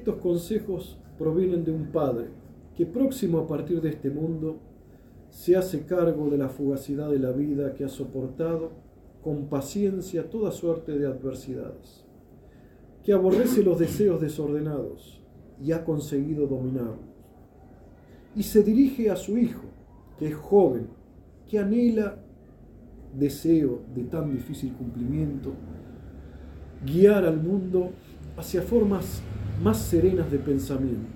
Estos consejos provienen de un padre que próximo a partir de este mundo se hace cargo de la fugacidad de la vida que ha soportado con paciencia toda suerte de adversidades, que aborrece los deseos desordenados y ha conseguido dominarlos, y se dirige a su hijo, que es joven, que anhela deseo de tan difícil cumplimiento, guiar al mundo hacia formas más serenas de pensamiento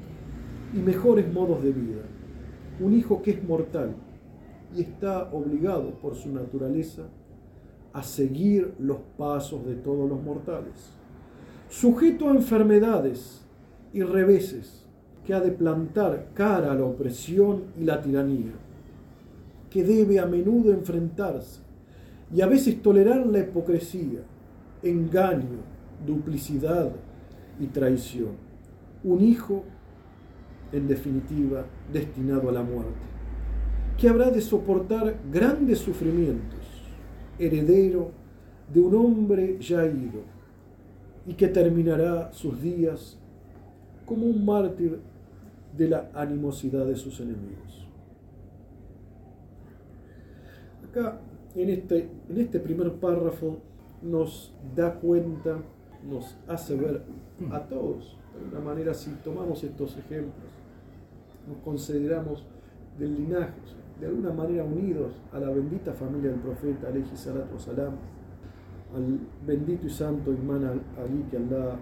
y mejores modos de vida. Un hijo que es mortal y está obligado por su naturaleza a seguir los pasos de todos los mortales, sujeto a enfermedades y reveses que ha de plantar cara a la opresión y la tiranía, que debe a menudo enfrentarse y a veces tolerar la hipocresía, engaño, duplicidad y traición. Un hijo, en definitiva, destinado a la muerte, que habrá de soportar grandes sufrimientos, heredero de un hombre ya ido, y que terminará sus días como un mártir de la animosidad de sus enemigos. Acá en este, en este primer párrafo nos da cuenta, nos hace ver a todos, de una manera si tomamos estos ejemplos, nos consideramos del linaje, de alguna manera unidos a la bendita familia del profeta, alayhi salatu salam, al bendito y santo Imán Ali, que Allah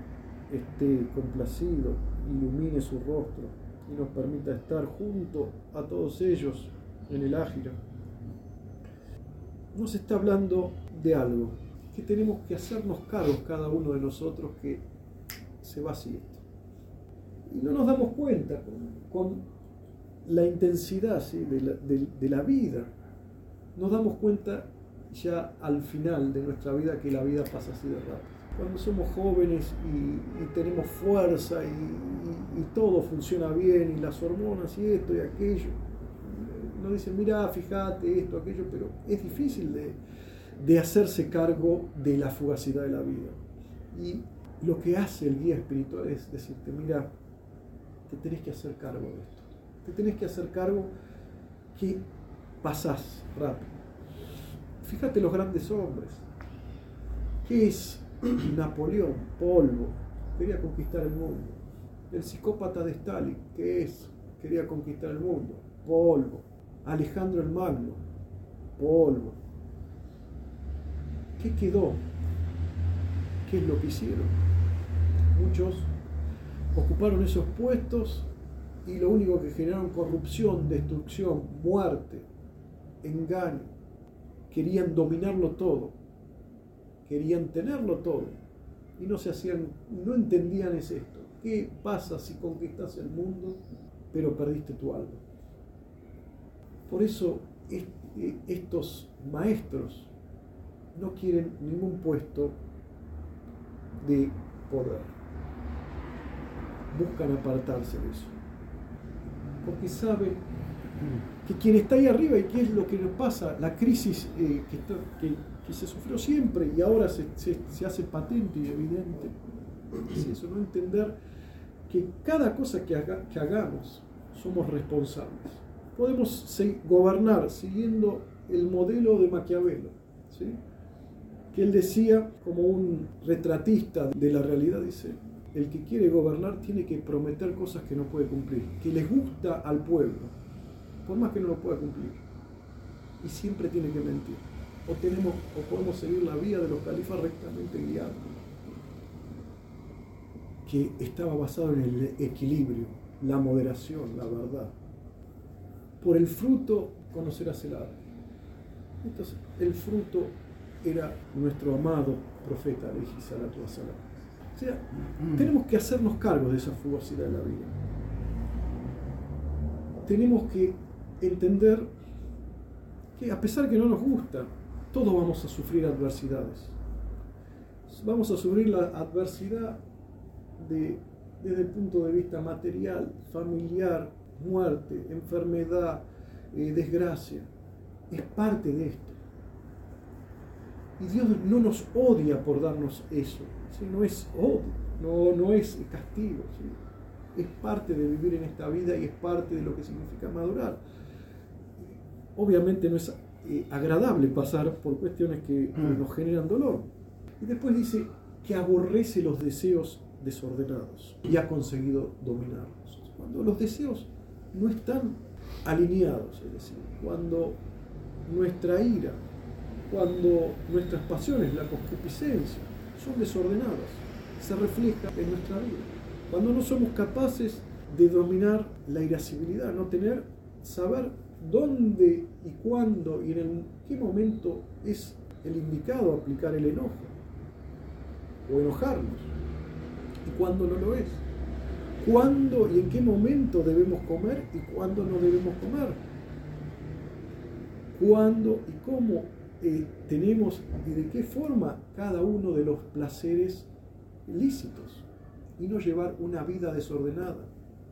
esté complacido, ilumine su rostro y nos permita estar junto a todos ellos en el ágira nos está hablando de algo, que tenemos que hacernos cargos cada uno de nosotros que se va esto. Y no nos damos cuenta con, la intensidad de, la, vida, nos damos cuenta ya al final de nuestra vida que la vida pasa así de rápido. Cuando somos jóvenes y, tenemos fuerza y, y todo funciona bien y las hormonas y esto y aquello, nos dicen, mira, fíjate esto, aquello, pero es difícil de, hacerse cargo de la fugacidad de la vida. Y lo que hace el guía espiritual es decirte, mira, te tenés que hacer cargo de esto. Te tenés que hacer cargo que pasás rápido. Fíjate los grandes hombres. ¿Qué es Napoleón? Polvo. Quería conquistar el mundo. El psicópata de Stalin. ¿Qué es? Quería conquistar el mundo. Polvo. Alejandro el Magno, polvo. ¿Qué quedó? ¿Qué es lo que hicieron? Muchos ocuparon esos puestos y lo único que generaron corrupción, destrucción, muerte, engaño. Querían dominarlo todo, querían tenerlo todo y no se hacían, no entendían es esto. ¿Qué pasa si conquistas el mundo pero perdiste tu alma? Por eso eh, estos maestros no quieren ningún puesto de poder. Buscan apartarse de eso. Porque saben que quien está ahí arriba y qué es lo que nos pasa, la crisis eh, que, se sufrió siempre y ahora se, hace patente y evidente, es eso, no entender que cada cosa que, que hagamos somos responsables podemos gobernar siguiendo el modelo de Maquiavelo, que él decía como un retratista de la realidad, dice, el que quiere gobernar tiene que prometer cosas que no puede cumplir, que les gusta al pueblo, por más que no lo pueda cumplir, y siempre tiene que mentir. O, tenemos, o podemos seguir la vía de los califas rectamente guiados, que estaba basado en el equilibrio, la moderación, la verdad por el fruto conocerás el árbol. Entonces, el fruto era nuestro amado profeta, O sea, mm. tenemos que hacernos cargo de esa fugacidad de la vida. Tenemos que entender que a pesar que no nos gusta, todos vamos a sufrir adversidades. Vamos a sufrir la adversidad desde el punto de vista material, familiar, muerte, enfermedad, eh, desgracia. Es parte de esto. Y Dios no nos odia por darnos eso, no es odio, no, no es castigo, es parte de vivir en esta vida y es parte de lo que significa madurar. Obviamente no es eh, agradable pasar por cuestiones que mm. nos generan dolor. Y después dice que aborrece los deseos desordenados y ha conseguido dominarlos. Cuando los deseos no están alineados, es decir, cuando nuestra ira, cuando nuestras pasiones, la concupiscencia, son desordenadas, se refleja en nuestra vida. Cuando no somos capaces de dominar la irascibilidad, no tener, saber dónde y cuándo y en qué momento es el indicado aplicar el enojo o enojarnos y cuándo no lo es. Cuándo y en qué momento debemos comer y cuándo no debemos comer. Cuándo y cómo eh, tenemos y de qué forma cada uno de los placeres lícitos. Y no llevar una vida desordenada.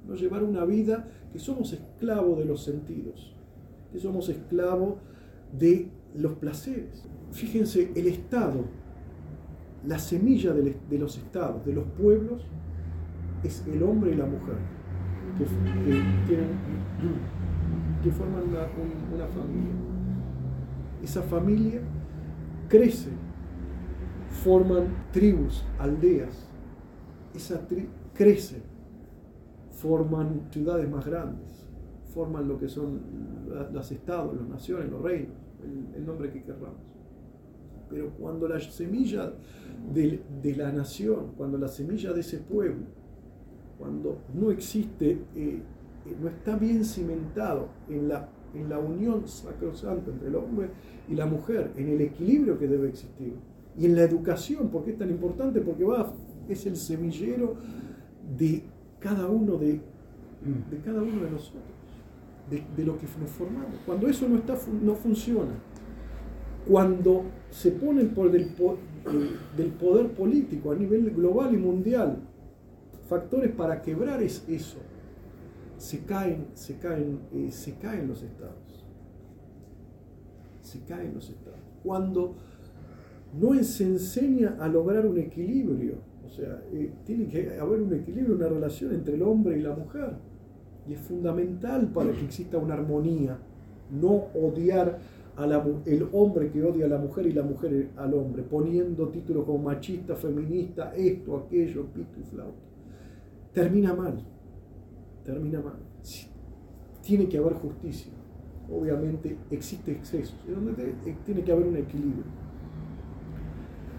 No llevar una vida que somos esclavos de los sentidos. Que somos esclavos de los placeres. Fíjense, el Estado, la semilla de los estados, de los pueblos, es el hombre y la mujer, que, que, forman una, familia. Esa familia crece, forman tribus, aldeas. Esa tri crece, forman ciudades más grandes, forman lo que son los estados, las naciones, los reinos, el, nombre que querramos. Pero cuando la semilla de, de, la nación, cuando la semilla de ese pueblo cuando no existe, eh, eh, no está bien cimentado en la, en la unión sacrosanta entre el hombre y la mujer, en el equilibrio que debe existir. Y en la educación, ¿por qué es tan importante? Porque va, es el semillero de cada uno de, de cada uno de nosotros, de, lo que nos formamos. Cuando eso no, está, no funciona, cuando se pone por del, del poder político a nivel global y mundial factores para quebrar es eso. Se caen, se caen, eh, se caen los estados. Se caen los estados. Cuando no se enseña a lograr un equilibrio, o sea, eh, tiene que haber un equilibrio, una relación entre el hombre y la mujer. Y es fundamental para que exista una armonía, no odiar el hombre que odia a la mujer y la mujer al hombre, poniendo títulos como machista, feminista, esto, aquello, pito y flauta termina mal, termina mal. Tiene que haber justicia. Obviamente existe exceso, eh, tiene que haber un equilibrio.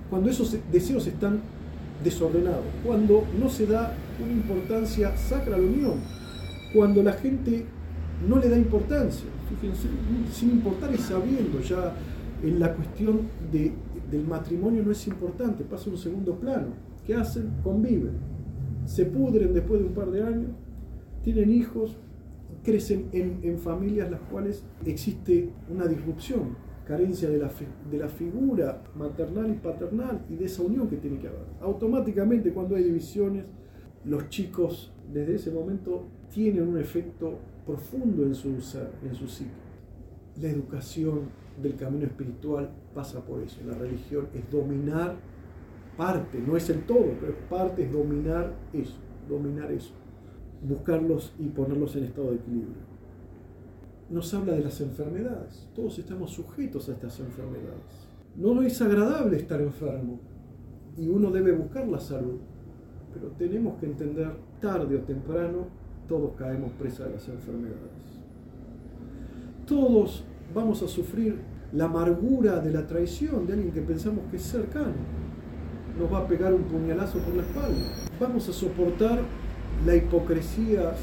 Cuando esos deseos están desordenados, cuando no se da una importancia sacra a la unión, cuando la gente no le da importancia, fíjense, sin importar y sabiendo ya en la cuestión del matrimonio no es importante, pasa a un segundo plano. ¿Qué hacen? Conviven se pudren después de un par de años, tienen hijos, crecen en, familias las cuales existe una disrupción, carencia de la, de la figura maternal y paternal y de esa unión que tiene que haber. Automáticamente cuando hay divisiones, los chicos desde ese momento tienen un efecto profundo en su en su psique. La educación del camino espiritual pasa por eso. La religión es dominar parte, no es el todo, pero parte es dominar eso, dominar eso, buscarlos y ponerlos en estado de equilibrio. Nos habla de las enfermedades, todos estamos sujetos a estas enfermedades. No es agradable estar enfermo y uno debe buscar la salud, pero tenemos que entender, tarde o temprano, todos caemos presa de las enfermedades. Todos vamos a sufrir la amargura de la traición de alguien que pensamos que es cercano nos va a pegar un puñalazo por la espalda. Vamos a soportar la hipocresía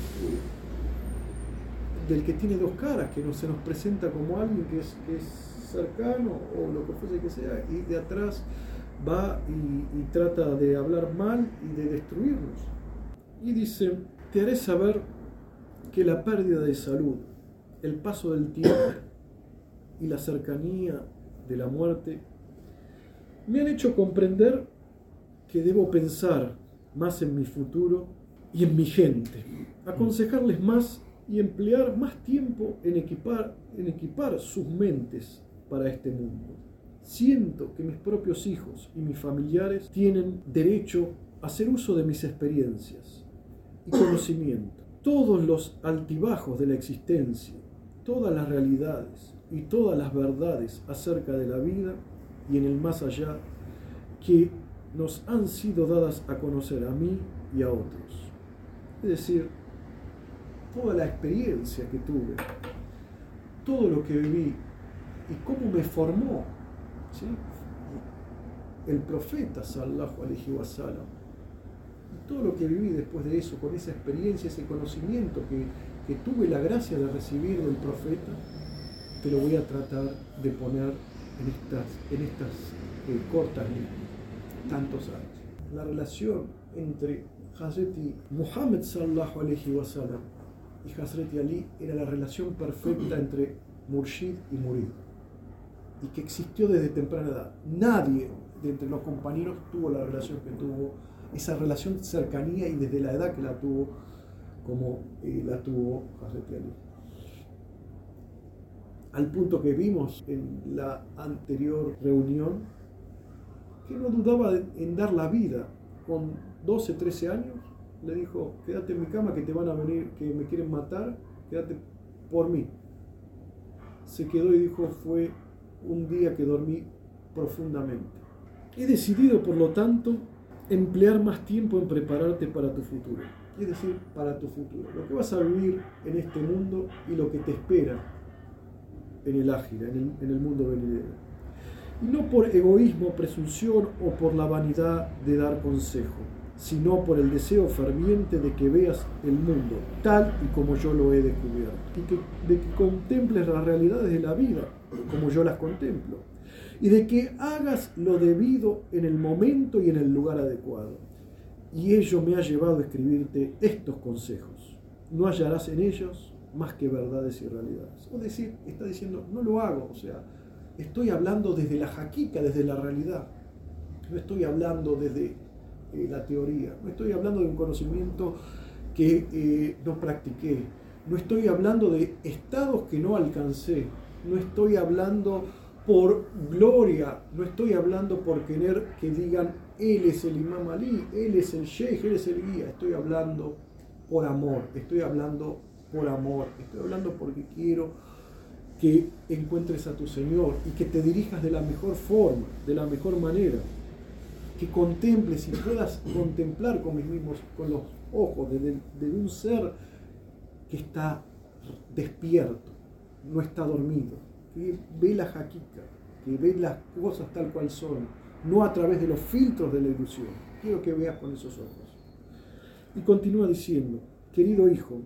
del que tiene dos caras, que no se nos presenta como alguien que es, cercano o lo que fuese que sea, y de atrás va y, y trata de hablar mal y de destruirnos. Y dice, te haré saber que la pérdida de salud, el paso del tiempo y la cercanía de la muerte me han hecho comprender que debo pensar más en mi futuro y en mi gente, aconsejarles más y emplear más tiempo en equipar, en equipar sus mentes para este mundo. siento que mis propios hijos y mis familiares tienen derecho a hacer uso de mis experiencias y conocimiento. Todos los altibajos de la existencia, todas las realidades y todas las verdades acerca de la vida y en el más allá que nos han sido dadas a conocer a mí y a otros. Es decir, toda la experiencia que tuve, todo lo que viví y cómo me formó ¿sí? el profeta sallallahu alaihi wasallam. Todo lo que viví después de eso, con esa experiencia, ese conocimiento que, que tuve la gracia de recibir del profeta, te lo voy a tratar de poner en estas, en estas eh, cortas líneas, tantos años. La relación entre Hazreti Muhammad sallallahu alaihi wasallam y Hazreti Ali era la relación perfecta entre Murshid y Murid y que existió desde temprana edad. Nadie de entre los compañeros tuvo la relación que tuvo, esa relación cercanía y desde la edad que la tuvo, como eh, la tuvo Hazreti Ali. Al punto que vimos en la anterior reunión, que no dudaba en dar la vida con 12, 13 años, le dijo, quédate en mi cama que te van a venir, que me quieren matar, quédate por mí. Se quedó y dijo, fue un día que dormí profundamente. He decidido, por lo tanto, emplear más tiempo en prepararte para tu futuro. Es decir, para tu futuro. Lo que vas a vivir en este mundo y lo que te espera en el ágil, en el, en el mundo venidero. Y no por egoísmo, presunción o por la vanidad de dar consejo, sino por el deseo ferviente de que veas el mundo tal y como yo lo he descubierto, y que, de que contemples las realidades de la vida como yo las contemplo, y de que hagas lo debido en el momento y en el lugar adecuado. Y ello me ha llevado a escribirte estos consejos. No hallarás en ellos más que verdades y realidades. O decir, está diciendo, no lo hago, o sea, estoy hablando desde la jaquica, desde la realidad. No estoy hablando desde eh, la teoría, no estoy hablando de un conocimiento que eh, no practiqué, no estoy hablando de estados que no alcancé, no estoy hablando por gloria, no estoy hablando por querer que digan él es el imam Ali, él es el sheikh, él es el guía, estoy hablando por amor, estoy hablando por amor, estoy hablando porque quiero que encuentres a tu Señor y que te dirijas de la mejor forma, de la mejor manera, que contemples y puedas contemplar con mis mismos, con los ojos de, un ser que está despierto, no está dormido, que ve la jaquica, que ve las cosas tal cual son, no a través de los filtros de la ilusión. Quiero que veas con esos ojos. Y continúa diciendo, querido hijo,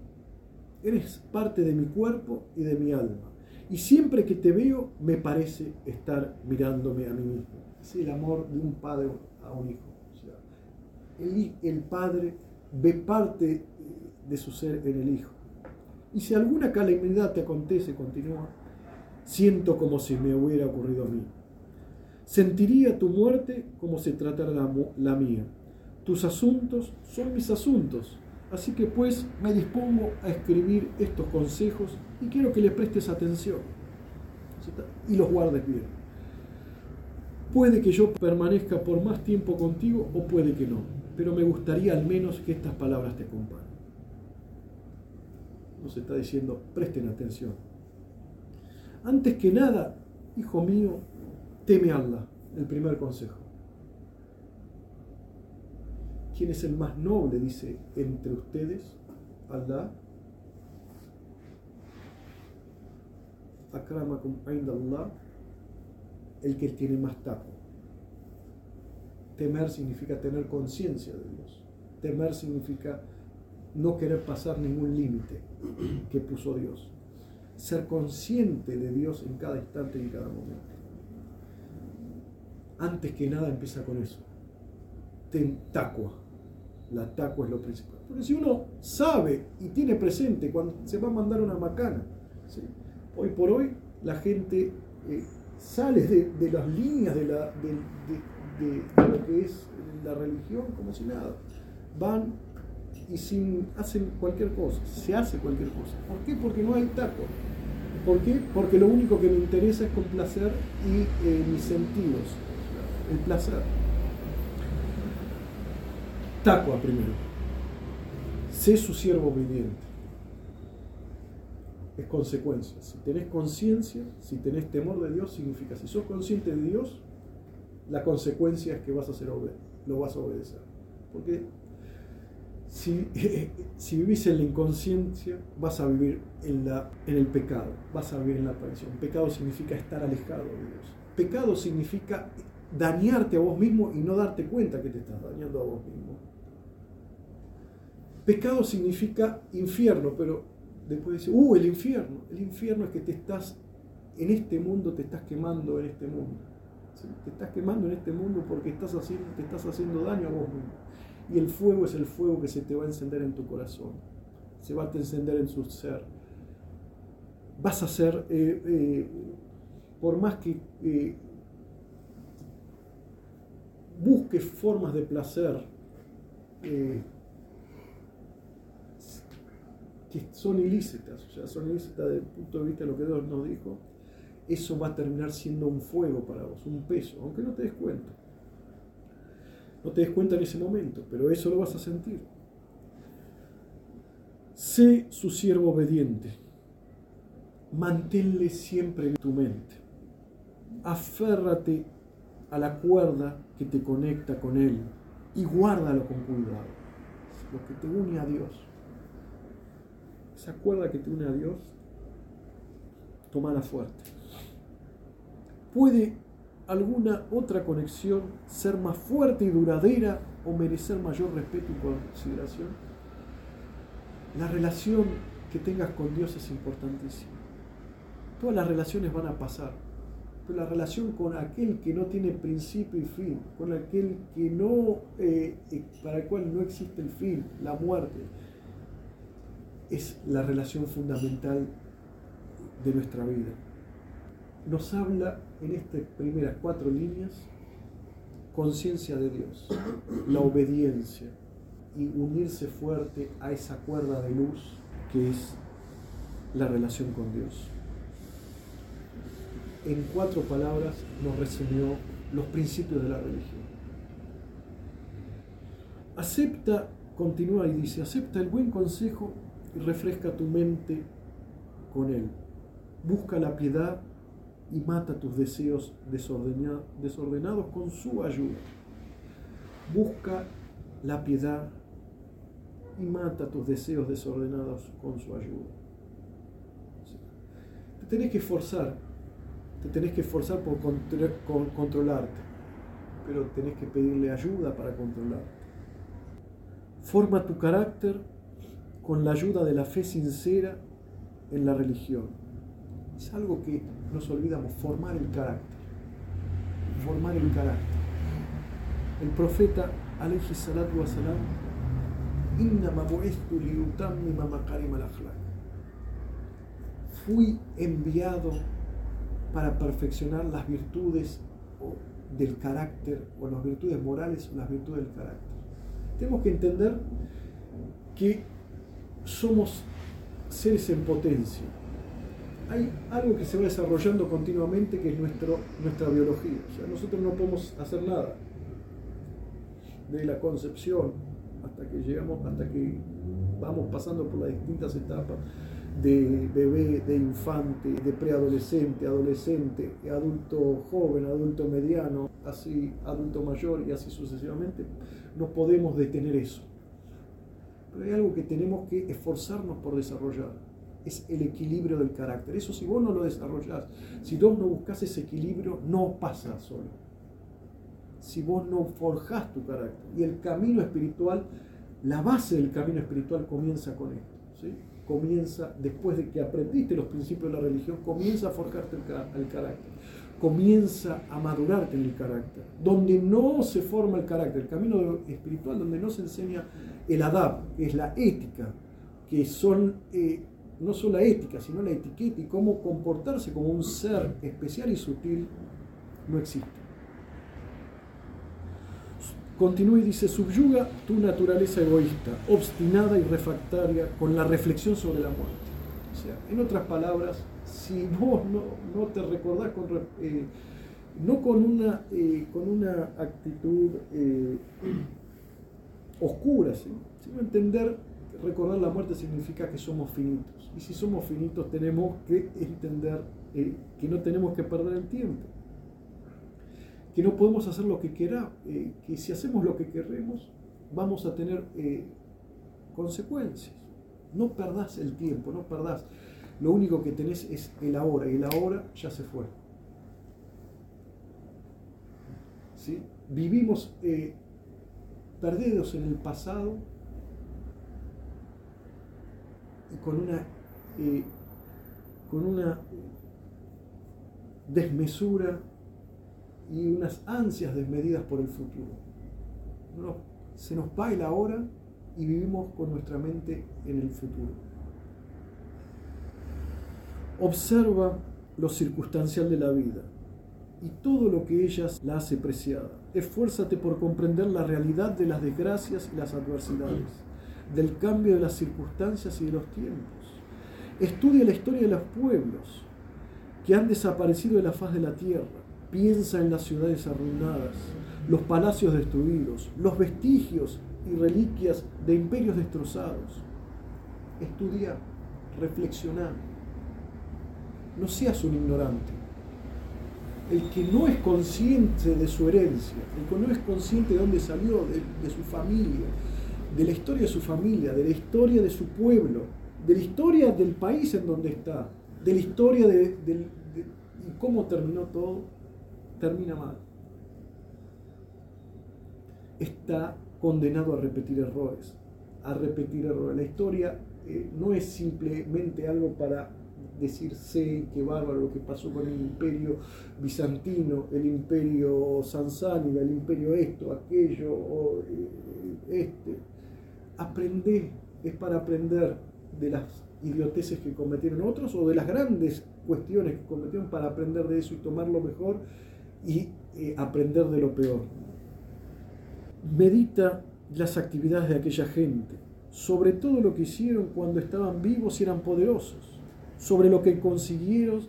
eres parte de mi cuerpo y de mi alma. Y siempre que te veo me parece estar mirándome a mí mismo. Es el amor de un padre a un hijo. el, padre ve parte de su ser en el hijo. Y si alguna calamidad te acontece, continúa, siento como si me hubiera ocurrido a mí. Sentiría tu muerte como si tratara la, la mía. Tus asuntos son mis asuntos. Así que pues me dispongo a escribir estos consejos y quiero que le prestes atención y los guardes bien. Puede que yo permanezca por más tiempo contigo o puede que no, pero me gustaría al menos que estas palabras te acompañen nos está diciendo, presten atención. Antes que nada, hijo mío, teme a Allah, el primer consejo. ¿Quién es el más noble, dice, entre ustedes? Allah. Akramakum Allah, el que tiene más taco. Temer significa tener conciencia de Dios. Temer significa no querer pasar ningún límite que puso Dios. Ser consciente de Dios en cada instante y en cada momento. Antes que nada empieza con eso. Ten taqwa. La taqwa es lo principal. Porque si uno sabe y tiene presente cuando se va a mandar una macana, hoy por hoy la gente eh, sale de, las líneas de, la, de lo que es la religión como si nada. Van y sin, hacen cualquier cosa, se hace cualquier cosa. ¿Por qué? Porque no hay taco. ¿Por qué? Porque lo único que me interesa es complacer y eh, mis sentidos, el placer. Tacua primero. Sé su siervo obediente. Es consecuencia. Si tenés conciencia, si tenés temor de Dios, significa si sos consciente de Dios, la consecuencia es que vas a ser lo vas a obedecer. Porque si, si, vivís en la inconsciencia, vas a vivir en, la, en el pecado, vas a vivir en la perdición. Pecado significa estar alejado de Dios. Pecado significa dañarte a vos mismo y no darte cuenta que te estás dañando a vos mismo. Pecado significa infierno, pero después dice, uh, el infierno. El infierno es que te estás, en este mundo te estás quemando en este mundo. Te estás quemando en este mundo porque estás haciendo, te estás haciendo daño a vos mismo. Y el fuego es el fuego que se te va a encender en tu corazón, se va a encender en su ser. Vas a ser, eh, eh, por más que eh, busques formas de placer que son ilícitas, o sea, son ilícitas desde el punto de vista de lo que Dios nos dijo, eso va a terminar siendo un fuego para vos, un peso, aunque no te des cuenta. No te des cuenta en ese momento, pero eso lo vas a sentir. Sé su siervo obediente. Manténle siempre en tu mente. Aférrate a la cuerda que te conecta con Él y guárdalo con cuidado. Lo que te une a Dios. Esa cuerda que te une a Dios, tomala fuerte. Puede alguna otra conexión ser más fuerte y duradera o merecer mayor respeto y consideración? La relación que tengas con Dios es importantísima. Todas las relaciones van a pasar, pero la relación con aquel que no tiene principio y fin, con aquel que no, eh, eh, para el cual no existe el fin, la muerte, es la relación fundamental de nuestra vida nos habla en estas primeras cuatro líneas conciencia de Dios, la obediencia y unirse fuerte a esa cuerda de luz que es la relación con Dios. En cuatro palabras nos resumió los principios de la religión. Acepta, continúa y dice, acepta el buen consejo y refresca tu mente con él. Busca la piedad y mata tus deseos desordenados con su ayuda. Busca la piedad y mata tus deseos desordenados con su ayuda. Te tenés que esforzar, te tenés que esforzar por controlarte, pero tenés que pedirle ayuda para controlarte. Forma tu carácter con la ayuda de la fe sincera en la religión es algo que nos olvidamos, formar el carácter. Formar el carácter. El profeta, alayhi salatu wa salam, Fui enviado para perfeccionar las virtudes del carácter, o las virtudes morales las virtudes del carácter. Tenemos que entender que somos seres en potencia hay algo que se va desarrollando continuamente que es nuestro, nuestra biología. O sea, nosotros no podemos hacer nada de la concepción hasta que llegamos, hasta que vamos pasando por las distintas etapas de bebé, de infante, de preadolescente, adolescente, adulto joven, adulto mediano, así adulto mayor y así sucesivamente, no podemos detener eso. Pero hay algo que tenemos que esforzarnos por desarrollar es el equilibrio del carácter. Eso si vos no lo desarrollás, si vos no buscas ese equilibrio, no pasa solo. Si vos no forjás tu carácter. Y el camino espiritual, la base del camino espiritual comienza con esto. ¿sí? Comienza, después de que aprendiste los principios de la religión, comienza a forjarte el, carácter. Comienza a madurarte en el carácter. Donde no se forma el carácter, el camino espiritual, donde no se enseña el adab, que es la ética, que son eh, no solo la ética, sino la etiqueta y cómo comportarse como un ser especial y sutil, no existe. Continúa y dice, subyuga tu naturaleza egoísta, obstinada y refractaria con la reflexión sobre la muerte. O sea, en otras palabras, si vos no, te recordás con, eh, no con una, eh, con una actitud eh, oscura, sino entender, recordar la muerte significa que somos finitos. Y si somos finitos tenemos que entender que no tenemos que perder el tiempo, que no podemos hacer lo que queramos, que si hacemos lo que queremos vamos a tener consecuencias. No perdás el tiempo, no perdás. Lo único que tenés es el ahora y el ahora ya se fue. ¿Sí? Vivimos eh, perdidos en el pasado con una, eh, con una desmesura y unas ansias desmedidas por el futuro. se nos va el ahora y vivimos con nuestra mente en el futuro. Observa lo circunstancial de la vida y todo lo que ellas la hace preciada. Esfuérzate por comprender la realidad de las desgracias y las adversidades, del cambio de las circunstancias y de los tiempos. Estudia la historia de los pueblos que han desaparecido de la faz de la tierra. Piensa en las ciudades arruinadas, los palacios destruidos, los vestigios y reliquias de imperios destrozados. Estudia, reflexiona. No seas un ignorante. El que no es consciente de su herencia, el que no es consciente de dónde salió, de, su familia, de la historia de su familia, de la historia de su pueblo, de la historia del país en donde está, de la historia de, de cómo terminó todo, termina mal. Está condenado a repetir errores, a repetir errores. La historia eh, no es simplemente algo para decir, sé qué bárbaro lo que pasó con el imperio bizantino, el imperio sansánida, el imperio esto, aquello, eh, este. Aprende, es para aprender de las idioteces que cometieron otros o de las grandes cuestiones que cometieron para aprender de eso y tomar lo mejor y eh, aprender de lo peor medita las actividades de aquella gente, sobre todo lo que hicieron cuando estaban vivos y eran poderosos, sobre lo que consiguieron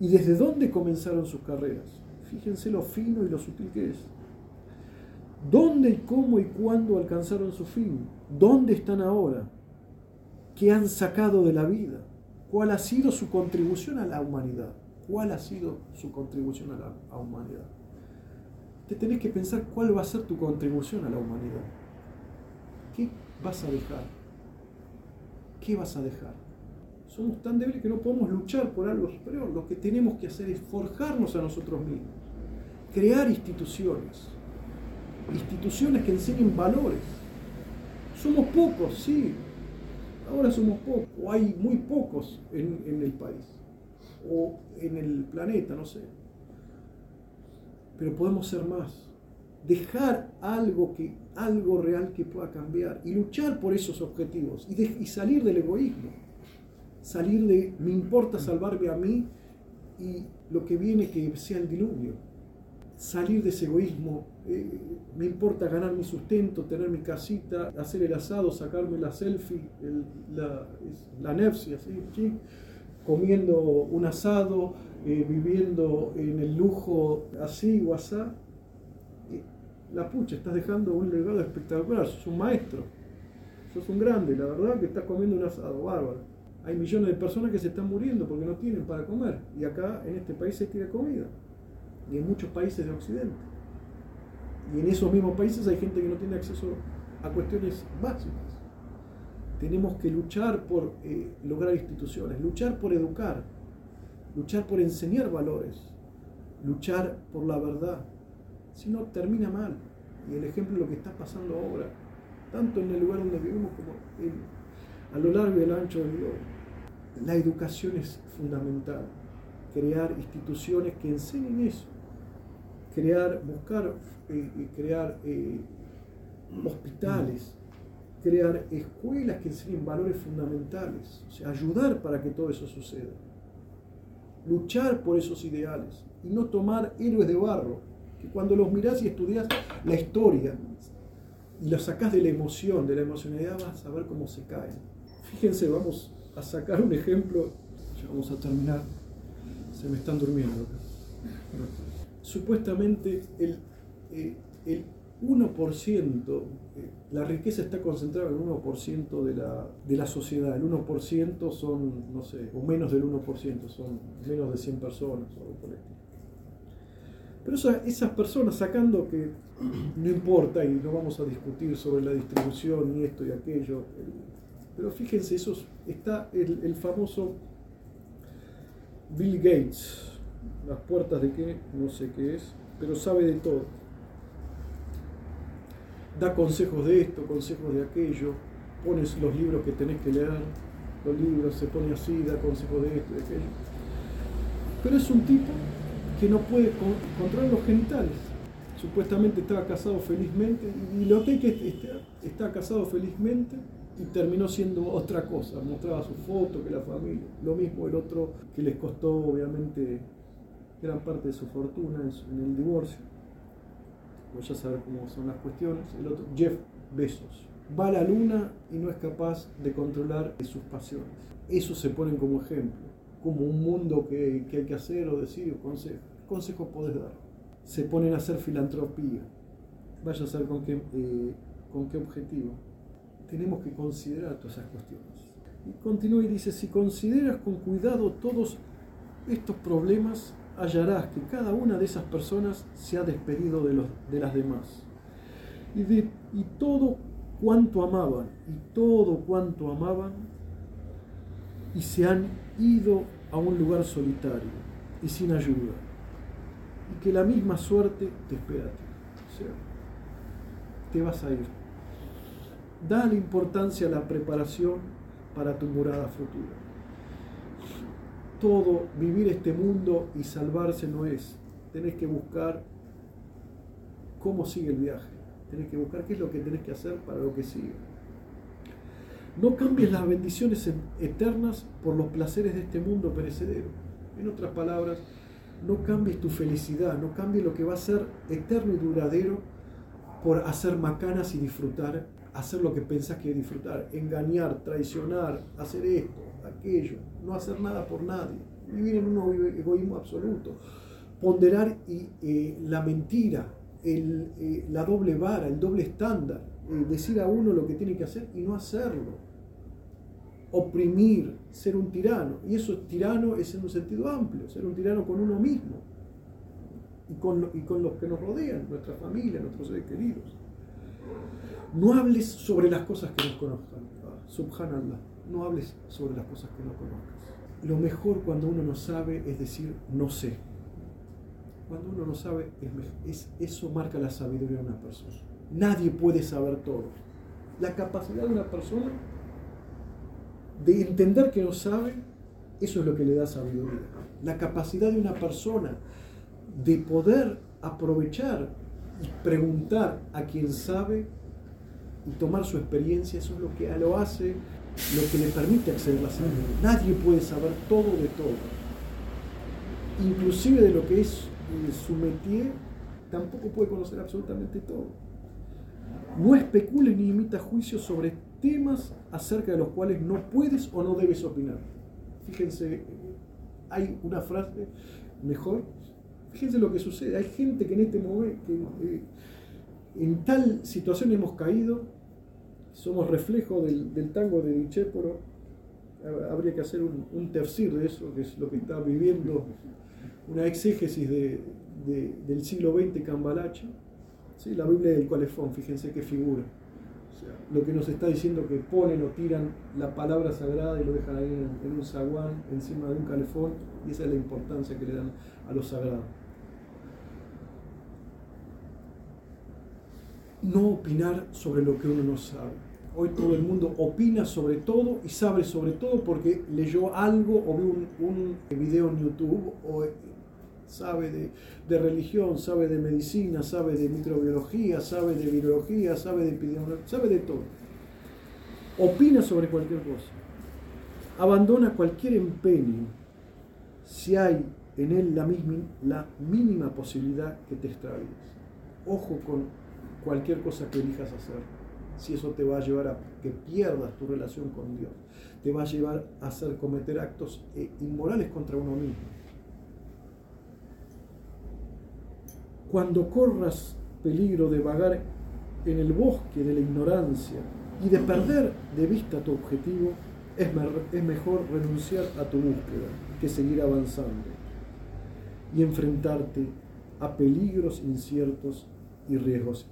y desde dónde comenzaron sus carreras. Fíjense lo fino y lo sutil que es. ¿Dónde y cómo y cuándo alcanzaron su fin? ¿Dónde están ahora? ¿Qué han sacado de la vida? ¿Cuál ha sido su contribución a la humanidad? ¿Cuál ha sido su contribución a la humanidad? te tenés que pensar cuál va a ser tu contribución a la humanidad. ¿Qué vas a dejar? ¿Qué vas a dejar? Somos tan débiles que no podemos luchar por algo superior. Lo que tenemos que hacer es forjarnos a nosotros mismos, crear instituciones, instituciones que enseñen valores. Somos pocos, sí. Ahora somos pocos, o hay muy pocos en, el país, o en el planeta, no sé pero podemos ser más. Dejar algo, que, algo real que pueda cambiar y luchar por esos objetivos y salir del egoísmo. Salir de me importa salvarme a mí y lo que viene que sea el diluvio. Salir de ese egoísmo, eh, me importa ganar mi sustento, tener mi casita, hacer el asado, sacarme la selfie, la, la nefsia, ¿sí? comiendo un asado, eh, viviendo en el lujo así o asá, la pucha, estás dejando un legado espectacular, sos un maestro, sos un grande, la verdad que estás comiendo un asado, bárbaro. Hay millones de personas que se están muriendo porque no tienen para comer, y acá en este país se tiene comida, y en muchos países de Occidente. Y en esos mismos países hay gente que no tiene acceso a cuestiones básicas. Tenemos que luchar por eh, lograr instituciones, luchar por educar, luchar por enseñar valores, luchar por la verdad. Si no, termina mal. Y el ejemplo de lo que está pasando ahora, tanto en el lugar donde vivimos como a lo largo y el ancho del globo. La educación es fundamental. Crear instituciones que enseñen eso. Crear, buscar, eh, eh, crear eh, hospitales, crear escuelas que enseñen valores fundamentales, o sea, ayudar para que todo eso suceda luchar por esos ideales y no tomar héroes de barro, que cuando los mirás y estudias la historia y los sacás de la emoción, de la emocionalidad, vas a ver cómo se caen. Fíjense, vamos a sacar un ejemplo, Ya vamos a terminar. Se me están durmiendo. Supuestamente el, eh, el 1%, eh, la riqueza está concentrada en el 1% de la, de la sociedad. El 1% son, no sé, o menos del 1%, son menos de 100 personas o algo por el Pero esas personas, sacando que no importa y no vamos a discutir sobre la distribución ni esto y aquello, pero fíjense, eso está el, el famoso Bill Gates, las puertas de qué, no sé qué es, pero sabe de todo da consejos de esto, consejos de aquello, pones los libros que tenés que leer, los libros, se pone así, da consejos de esto, de aquello. Pero es un tipo que no puede controlar los genitales. Supuestamente estaba casado felizmente y lo que que está casado felizmente y terminó siendo otra cosa. Mostraba su foto, que la familia. Lo mismo el otro que les costó obviamente gran parte de su fortuna en el divorcio ya saber cómo son las cuestiones. El otro, Jeff Bezos. Va a la luna y no es capaz de controlar sus pasiones. Eso se ponen como ejemplo, como un mundo que, hay que hacer o decir o consejo. consejos podés dar? Se ponen a hacer filantropía. Vaya a saber con qué, eh, con qué objetivo. Tenemos que considerar todas esas cuestiones. Y continúa y dice, si consideras con cuidado todos estos problemas, hallarás que cada una de esas personas se ha despedido de, los, de las demás. Y, de, y todo cuanto amaban, y todo cuanto amaban, y se han ido a un lugar solitario y sin ayuda. Y que la misma suerte te espera a ti. O sea, te vas a ir. Dale importancia a la preparación para tu morada futura todo, vivir este mundo y salvarse no es. Tenés que buscar cómo sigue el viaje. Tenés que buscar qué es lo que tenés que hacer para lo que sigue. No cambies las bendiciones eternas por los placeres de este mundo perecedero. En otras palabras, no cambies tu felicidad, no cambies lo que va a ser eterno y duradero por hacer macanas y disfrutar, hacer lo que pensás que disfrutar, engañar, traicionar, hacer esto, aquello, no hacer nada por nadie, vivir en un egoísmo absoluto, ponderar eh, la mentira, eh, la doble vara, el doble estándar, decir a uno lo que tiene que hacer y no hacerlo, oprimir, ser un tirano, y eso tirano es en un sentido amplio, ser un tirano con uno mismo. Y con, y con los que nos rodean, nuestra familia, nuestros seres queridos. No hables sobre las cosas que nos conozcan. Subhanallah no hables sobre las cosas que no conozcas. Lo mejor cuando uno no sabe es decir no sé. Cuando uno no sabe, es, eso marca la sabiduría de una persona. Nadie puede saber todo. La capacidad de una persona de entender que no sabe, eso es lo que le da sabiduría. La capacidad de una persona de poder aprovechar y preguntar a quien sabe y tomar su experiencia, eso es lo que lo hace lo que le permite acceder a la sangre. Nadie puede saber todo de todo. Inclusive de lo que es eh, su métier, tampoco puede conocer absolutamente todo. No especule ni imita juicios sobre temas acerca de los cuales no puedes o no debes opinar. Fíjense, hay una frase mejor. Fíjense lo que sucede. Hay gente que en este momento, eh, en tal situación hemos caído somos reflejo del, tango de Dichéporo. Habría que hacer un, un tercir de eso, que es lo que está viviendo una exégesis del siglo XX Cambalache. ¿sí? La Biblia del Colefón, fíjense qué figura. lo que nos está diciendo que ponen o tiran la palabra sagrada y lo dejan ahí en, en un zaguán, encima de un calefón, y esa es la importancia que le dan a lo sagrado. No opinar sobre lo que uno no sabe. Hoy todo el mundo opina sobre todo y sabe sobre todo porque leyó algo o vio un, video en YouTube o eh, sabe de, religión, sabe de medicina, sabe de microbiología, sabe de virología, sabe de epidemiología, sabe de todo. Opina sobre cualquier cosa. Abandona cualquier empeño si hay en él la, la mínima posibilidad que te extravíes. Ojo con cualquier cosa que elijas hacer. si eso te va a llevar a que pierdas tu relación con Dios, te va a llevar a hacer cometer actos eh, inmorales contra uno mismo. Cuando corras peligro de vagar en el bosque de la ignorancia y de perder de vista tu objetivo, es, es mejor renunciar a tu búsqueda que seguir avanzando y enfrentarte a peligros inciertos y riesgos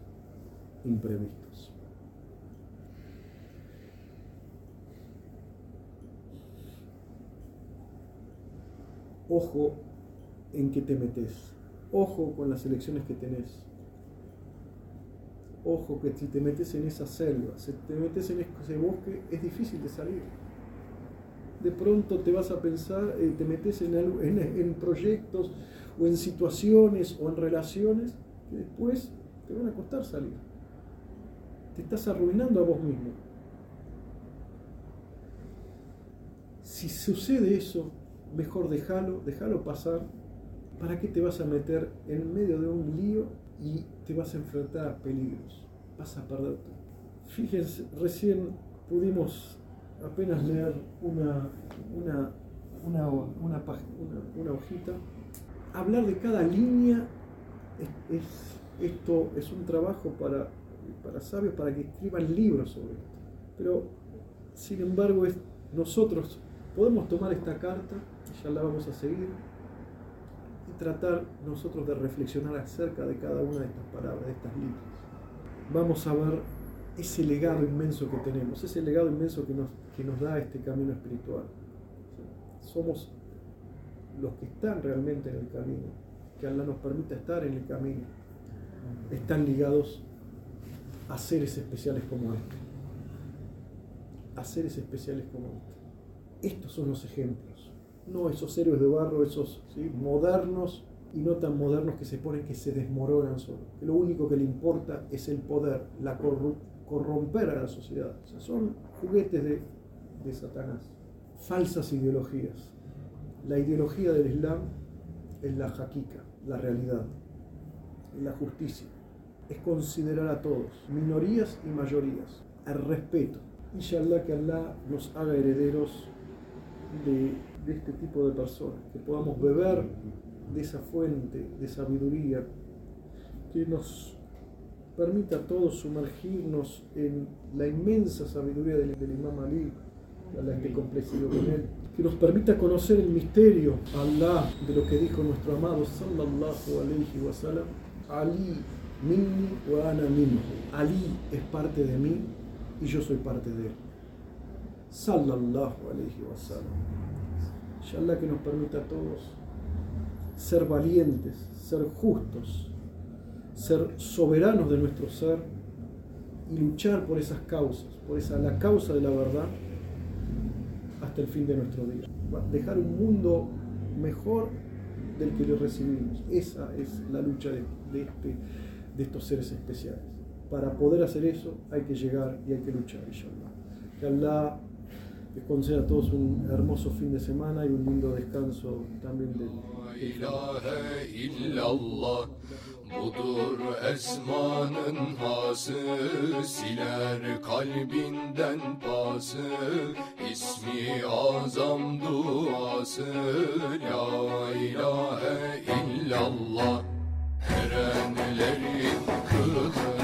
imprevistos. Ojo en que te metes, ojo con las elecciones que tenés, ojo que si te metes en esa selva, si te metes en ese bosque, es difícil de salir. De pronto te vas a pensar, eh, te metes en, en proyectos o en situaciones o en relaciones que después te van a costar salir. Te estás arruinando a vos mismo. Si sucede eso, mejor déjalo, déjalo pasar. ¿Para qué te vas a meter en medio de un lío y te vas a enfrentar a peligros? Vas a perderte. Fíjense, recién pudimos apenas leer una, una, una, una, una hojita hablar de cada línea es, esto es un trabajo para, para sabios, para que escriban libros sobre esto. Pero, sin embargo, nosotros podemos tomar esta carta, ya la vamos a seguir, y tratar nosotros de reflexionar acerca de cada una de estas palabras, de estas líneas. Vamos a ver ese legado inmenso que tenemos, ese legado inmenso que nos, que nos da este camino espiritual. Somos los que están realmente en el camino, que Allah nos permita estar en el camino, están ligados a seres especiales como este. A seres especiales como este. Estos son los ejemplos, no esos héroes de barro, esos modernos y no tan modernos que se ponen que se desmoronan solo. Que lo único que le importa es el poder, la corromper a la sociedad. son juguetes de, Satanás, falsas ideologías la ideología del Islam es la hakika, la realidad, la justicia, es considerar a todos, minorías y mayorías, el respeto. Inshallah que Allah nos haga herederos de, de este tipo de personas, que podamos beber de esa fuente de sabiduría, que nos permita a todos sumergirnos en la inmensa sabiduría del, del Imam Ali, Allah esté complacido con él que nos permita conocer el misterio, Allah, de lo que dijo nuestro amado sallallahu alayhi wa sallam, Ali minni wa ana minhu. Ali es parte de mí y yo soy parte de él. Sallallahu alayhi wa sallam. Inshallah que nos permita a todos ser valientes, ser justos, ser soberanos de nuestro ser y luchar por esas causas, por esa la causa de la verdad hasta el fin de nuestro día. Dejar un mundo mejor del que lo recibimos. Esa es la lucha de, este, de estos seres especiales. Para poder hacer eso hay que llegar y hay que luchar, Que Allah les conceda a todos un hermoso fin de semana y un lindo descanso también del, Budur esmanın hası Siler kalbinden pası İsmi azam duası La ilahe illallah Erenleri kılıdır